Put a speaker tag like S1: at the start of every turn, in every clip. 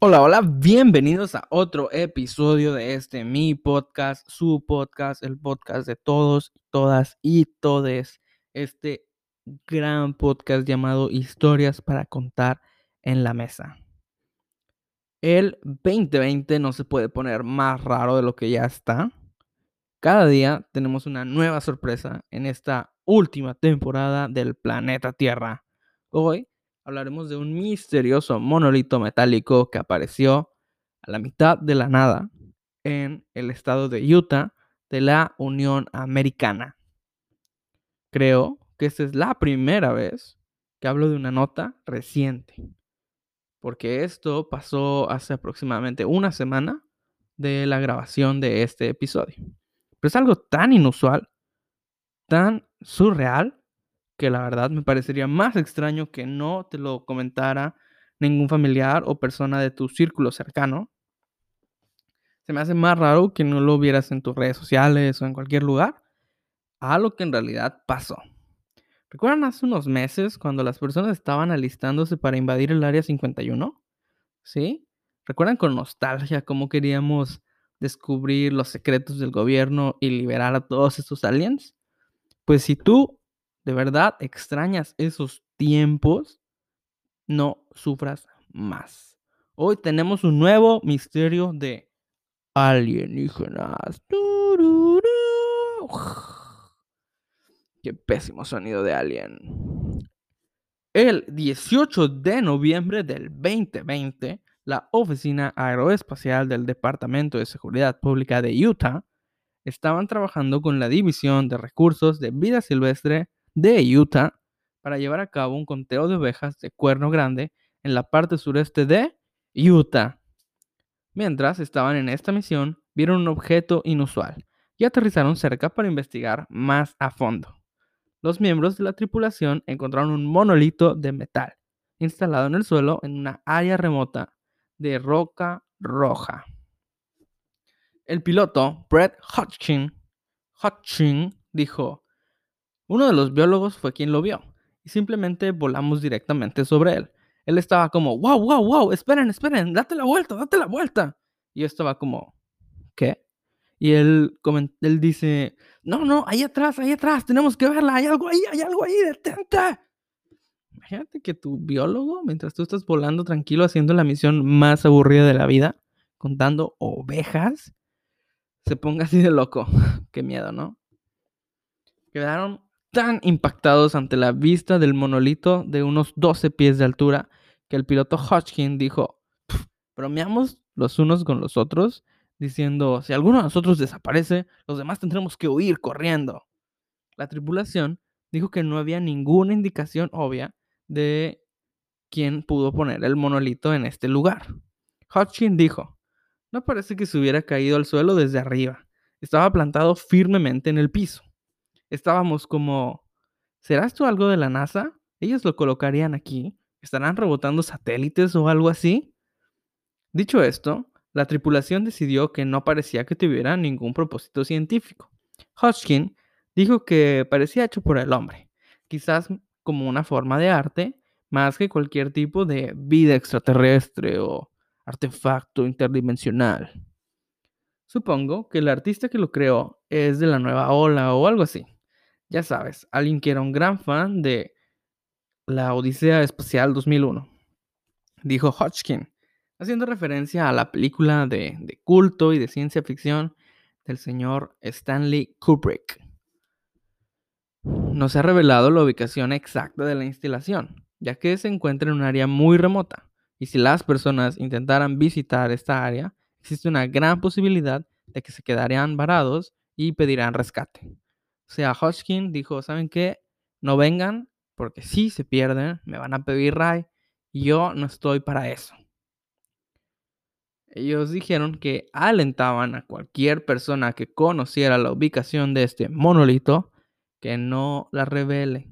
S1: Hola, hola, bienvenidos a otro episodio de este mi podcast, su podcast, el podcast de todos, todas y todes. Este gran podcast llamado Historias para contar en la mesa. El 2020 no se puede poner más raro de lo que ya está. Cada día tenemos una nueva sorpresa en esta última temporada del planeta Tierra. Hoy hablaremos de un misterioso monolito metálico que apareció a la mitad de la nada en el estado de Utah de la Unión Americana. Creo que esta es la primera vez que hablo de una nota reciente, porque esto pasó hace aproximadamente una semana de la grabación de este episodio. Pero es algo tan inusual, tan surreal, que la verdad me parecería más extraño que no te lo comentara ningún familiar o persona de tu círculo cercano. Se me hace más raro que no lo vieras en tus redes sociales o en cualquier lugar a lo que en realidad pasó. ¿Recuerdan hace unos meses cuando las personas estaban alistándose para invadir el Área 51? ¿Sí? ¿Recuerdan con nostalgia cómo queríamos descubrir los secretos del gobierno y liberar a todos estos aliens? Pues si tú de verdad extrañas esos tiempos, no sufras más. Hoy tenemos un nuevo misterio de alienígenas. Qué pésimo sonido de alien. El 18 de noviembre del 2020, la Oficina Aeroespacial del Departamento de Seguridad Pública de Utah estaban trabajando con la División de Recursos de Vida Silvestre de Utah para llevar a cabo un conteo de ovejas de cuerno grande en la parte sureste de Utah. Mientras estaban en esta misión, vieron un objeto inusual y aterrizaron cerca para investigar más a fondo. Los miembros de la tripulación encontraron un monolito de metal instalado en el suelo en una área remota de roca roja. El piloto, Brett Hodgkin, dijo, uno de los biólogos fue quien lo vio y simplemente volamos directamente sobre él. Él estaba como, wow, wow, wow, esperen, esperen, date la vuelta, date la vuelta. Y yo estaba como, ¿qué? Y él, él dice, no, no, ahí atrás, ahí atrás, tenemos que verla, hay algo ahí, hay algo ahí, detente. Imagínate que tu biólogo, mientras tú estás volando tranquilo haciendo la misión más aburrida de la vida, contando ovejas, se ponga así de loco. Qué miedo, ¿no? Quedaron tan impactados ante la vista del monolito de unos 12 pies de altura que el piloto Hodgkin dijo, bromeamos los unos con los otros, diciendo, si alguno de nosotros desaparece, los demás tendremos que huir corriendo. La tripulación dijo que no había ninguna indicación obvia de quién pudo poner el monolito en este lugar. Hodgkin dijo, no parece que se hubiera caído al suelo desde arriba, estaba plantado firmemente en el piso estábamos como, ¿será esto algo de la NASA? Ellos lo colocarían aquí. ¿Estarán rebotando satélites o algo así? Dicho esto, la tripulación decidió que no parecía que tuviera ningún propósito científico. Hodgkin dijo que parecía hecho por el hombre, quizás como una forma de arte, más que cualquier tipo de vida extraterrestre o artefacto interdimensional. Supongo que el artista que lo creó es de la nueva ola o algo así. Ya sabes, alguien que era un gran fan de la Odisea Espacial 2001. Dijo Hodgkin, haciendo referencia a la película de, de culto y de ciencia ficción del señor Stanley Kubrick. No se ha revelado la ubicación exacta de la instalación, ya que se encuentra en un área muy remota, y si las personas intentaran visitar esta área, existe una gran posibilidad de que se quedarían varados y pedirán rescate. O sea, Hodgkin dijo, ¿saben qué? No vengan porque si se pierden, me van a pedir Ray yo no estoy para eso. Ellos dijeron que alentaban a cualquier persona que conociera la ubicación de este monolito que no la revele.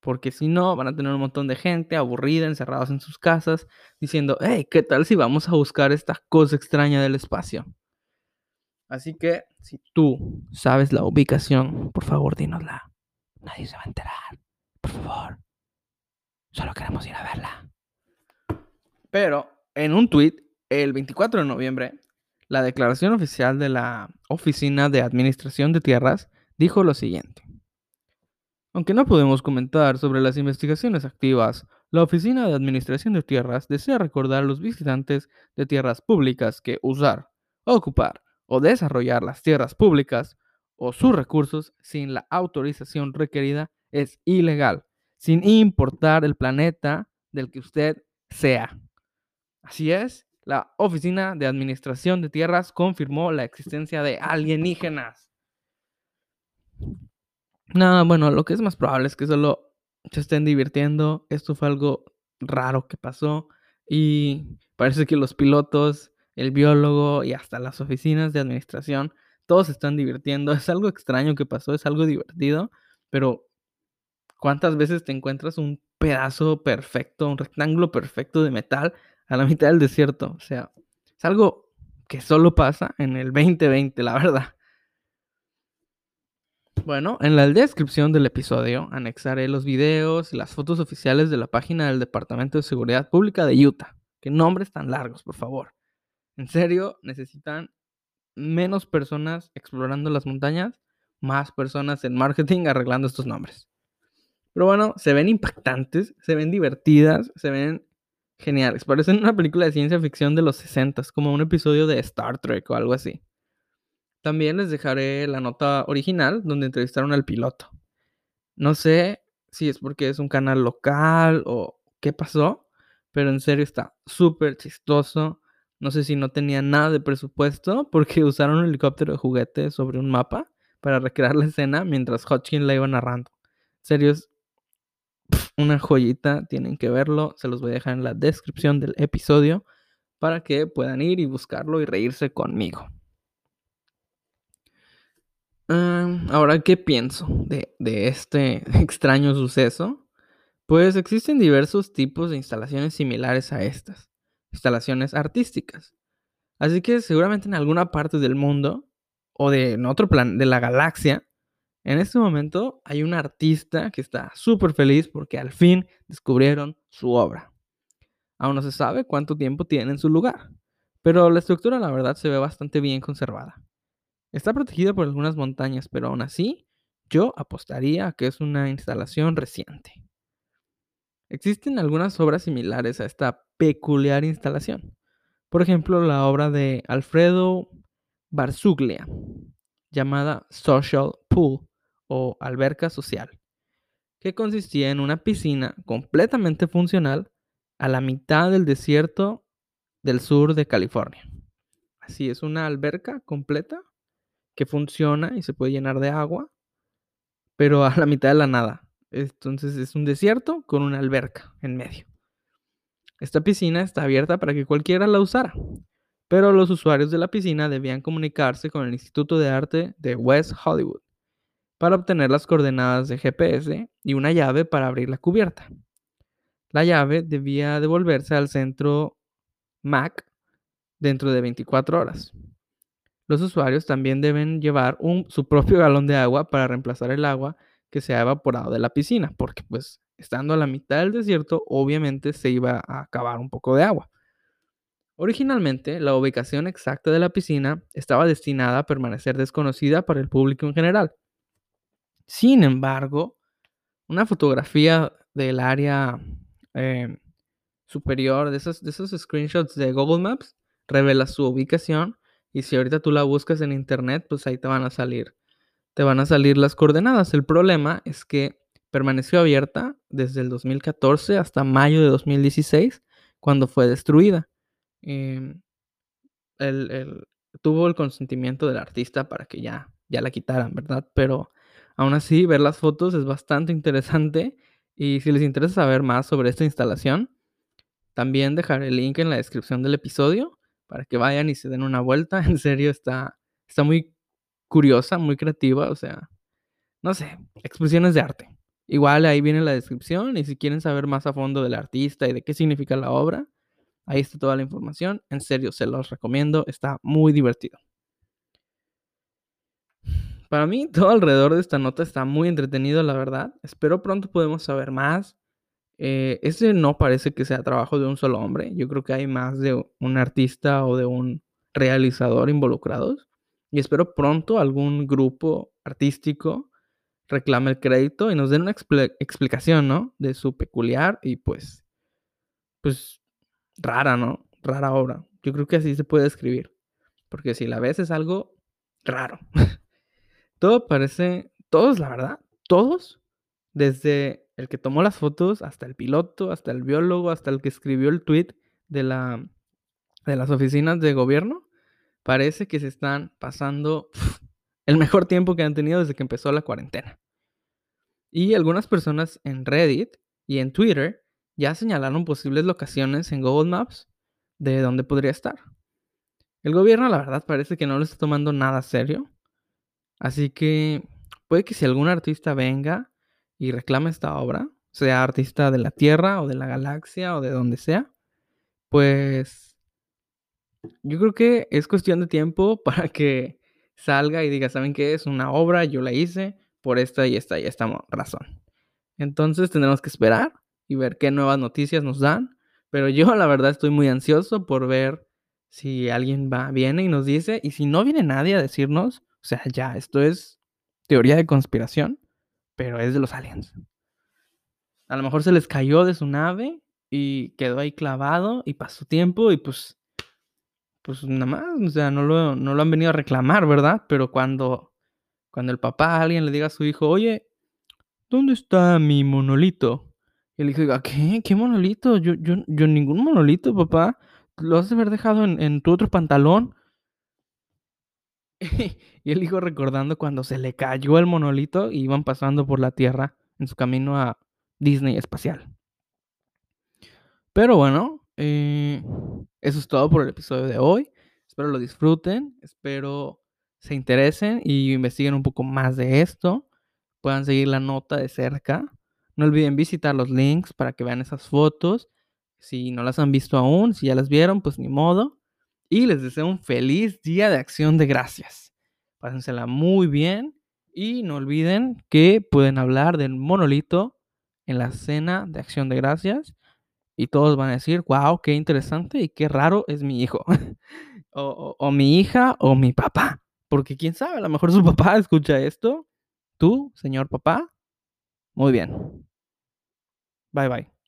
S1: Porque si no, van a tener un montón de gente aburrida, encerrados en sus casas, diciendo, hey, ¿qué tal si vamos a buscar esta cosa extraña del espacio? Así que si tú sabes la ubicación, por favor, dínosla. Nadie se va a enterar. Por favor. Solo queremos ir a verla. Pero en un tweet el 24 de noviembre, la declaración oficial de la Oficina de Administración de Tierras dijo lo siguiente. Aunque no podemos comentar sobre las investigaciones activas, la Oficina de Administración de Tierras desea recordar a los visitantes de tierras públicas que usar, ocupar o desarrollar las tierras públicas o sus recursos sin la autorización requerida es ilegal, sin importar el planeta del que usted sea. Así es, la Oficina de Administración de Tierras confirmó la existencia de alienígenas. Nada, bueno, lo que es más probable es que solo se estén divirtiendo. Esto fue algo raro que pasó y parece que los pilotos, el biólogo y hasta las oficinas de administración, todos se están divirtiendo. Es algo extraño que pasó, es algo divertido, pero ¿cuántas veces te encuentras un pedazo perfecto, un rectángulo perfecto de metal a la mitad del desierto. O sea, es algo que solo pasa en el 2020, la verdad. Bueno, en la descripción del episodio anexaré los videos y las fotos oficiales de la página del Departamento de Seguridad Pública de Utah. Qué nombres tan largos, por favor. En serio, necesitan menos personas explorando las montañas, más personas en marketing arreglando estos nombres. Pero bueno, se ven impactantes, se ven divertidas, se ven geniales. Parecen una película de ciencia ficción de los 60, como un episodio de Star Trek o algo así. También les dejaré la nota original donde entrevistaron al piloto. No sé si es porque es un canal local o qué pasó, pero en serio está súper chistoso. No sé si no tenía nada de presupuesto porque usaron un helicóptero de juguete sobre un mapa para recrear la escena mientras Hodgkin la iba narrando. En serio, es una joyita, tienen que verlo, se los voy a dejar en la descripción del episodio para que puedan ir y buscarlo y reírse conmigo. ahora, ¿qué pienso de, de este extraño suceso? Pues existen diversos tipos de instalaciones similares a estas, instalaciones artísticas. Así que seguramente en alguna parte del mundo o de otro plan de la galaxia en este momento hay un artista que está súper feliz porque al fin descubrieron su obra. Aún no se sabe cuánto tiempo tiene en su lugar, pero la estructura la verdad se ve bastante bien conservada. Está protegida por algunas montañas, pero aún así yo apostaría a que es una instalación reciente. Existen algunas obras similares a esta peculiar instalación. Por ejemplo, la obra de Alfredo Barzuglia, llamada Social Pool, o alberca social, que consistía en una piscina completamente funcional a la mitad del desierto del sur de California. Así es, una alberca completa que funciona y se puede llenar de agua, pero a la mitad de la nada. Entonces es un desierto con una alberca en medio. Esta piscina está abierta para que cualquiera la usara, pero los usuarios de la piscina debían comunicarse con el Instituto de Arte de West Hollywood para obtener las coordenadas de GPS y una llave para abrir la cubierta. La llave debía devolverse al centro MAC dentro de 24 horas. Los usuarios también deben llevar su propio galón de agua para reemplazar el agua que se ha evaporado de la piscina, porque pues estando a la mitad del desierto obviamente se iba a acabar un poco de agua. Originalmente, la ubicación exacta de la piscina estaba destinada a permanecer desconocida para el público en general, sin embargo, una fotografía del área em, superior de esos, de esos screenshots de Google Maps revela su ubicación y si ahorita tú la buscas en internet, pues ahí te van a salir, te van a salir las coordenadas. El problema es que permaneció abierta desde el 2014 hasta mayo de 2016, cuando fue destruida. Em, tuvo el consentimiento del artista para que ya, ya la quitaran, ¿verdad? Pero Aún así, ver las fotos es bastante interesante y si les interesa saber más sobre esta instalación, también dejaré el link en la descripción del episodio para que vayan y se den una vuelta. En serio, está, está muy curiosa, muy creativa, o sea, no sé, exposiciones de arte. Igual ahí viene la descripción y si quieren saber más a fondo del artista y de qué significa la obra, ahí está toda la información. En serio, se los recomiendo, está muy divertido. Para mí, todo alrededor de esta nota está muy entretenido, la verdad. Espero pronto podemos saber más. Eh, ese no parece que sea trabajo de un solo hombre. Yo creo que hay más de un artista o de un realizador involucrados. Y espero pronto algún grupo artístico reclame el crédito y nos den una expl- explicación, ¿no? De su peculiar y pues, pues rara, ¿no? Rara obra. Yo creo que así se puede describir. Porque si la ves es algo raro. Todo parece, todos, la verdad, todos, desde el que tomó las fotos hasta el piloto, hasta el biólogo, hasta el que escribió el tweet de, la, de las oficinas de gobierno, parece que se están pasando el mejor tiempo que han tenido desde que empezó la cuarentena. Y algunas personas en Reddit y en Twitter ya señalaron posibles locaciones en Google Maps de dónde podría estar. El gobierno, la verdad, parece que no lo está tomando nada serio. Así que puede que si algún artista venga y reclame esta obra, sea artista de la Tierra o de la galaxia o de donde sea, pues yo creo que es cuestión de tiempo para que salga y diga, ¿saben qué? Es una obra, yo la hice por esta y esta y esta razón. Entonces tendremos que esperar y ver qué nuevas noticias nos dan. Pero yo la verdad estoy muy ansioso por ver si alguien va, viene y nos dice. Y si no viene nadie a decirnos, o sea, ya, esto es teoría de conspiración, pero es de los aliens. A lo mejor se les cayó de su nave y quedó ahí clavado y pasó tiempo y pues, pues nada más, o sea, no lo, no lo han venido a reclamar, ¿verdad? Pero cuando, cuando el papá a alguien le diga a su hijo, oye, ¿dónde está mi monolito? Y el hijo diga, ¿qué? ¿Qué monolito? Yo, yo, yo ningún monolito, papá. Lo has de haber dejado en, tu otro pantalón. y el hijo recordando cuando se le cayó el monolito y iban pasando por la Tierra en su camino a Disney espacial. Pero bueno, eh, eso es todo por el episodio de hoy. Espero lo disfruten, espero se interesen y investiguen un poco más de esto. Puedan seguir la nota de cerca. No olviden visitar los links para que vean esas fotos. Si no las han visto aún, si ya las vieron, pues ni modo. Y les deseo un feliz día de acción de gracias. Pásensela muy bien. Y no olviden que pueden hablar del monolito en la cena de acción de gracias. Y todos van a decir, wow, qué interesante y qué raro es mi hijo. o, o- o mi hija o mi papá. Porque quién sabe, a lo mejor su papá escucha esto. Tú, señor papá. Muy bien. Bye bye.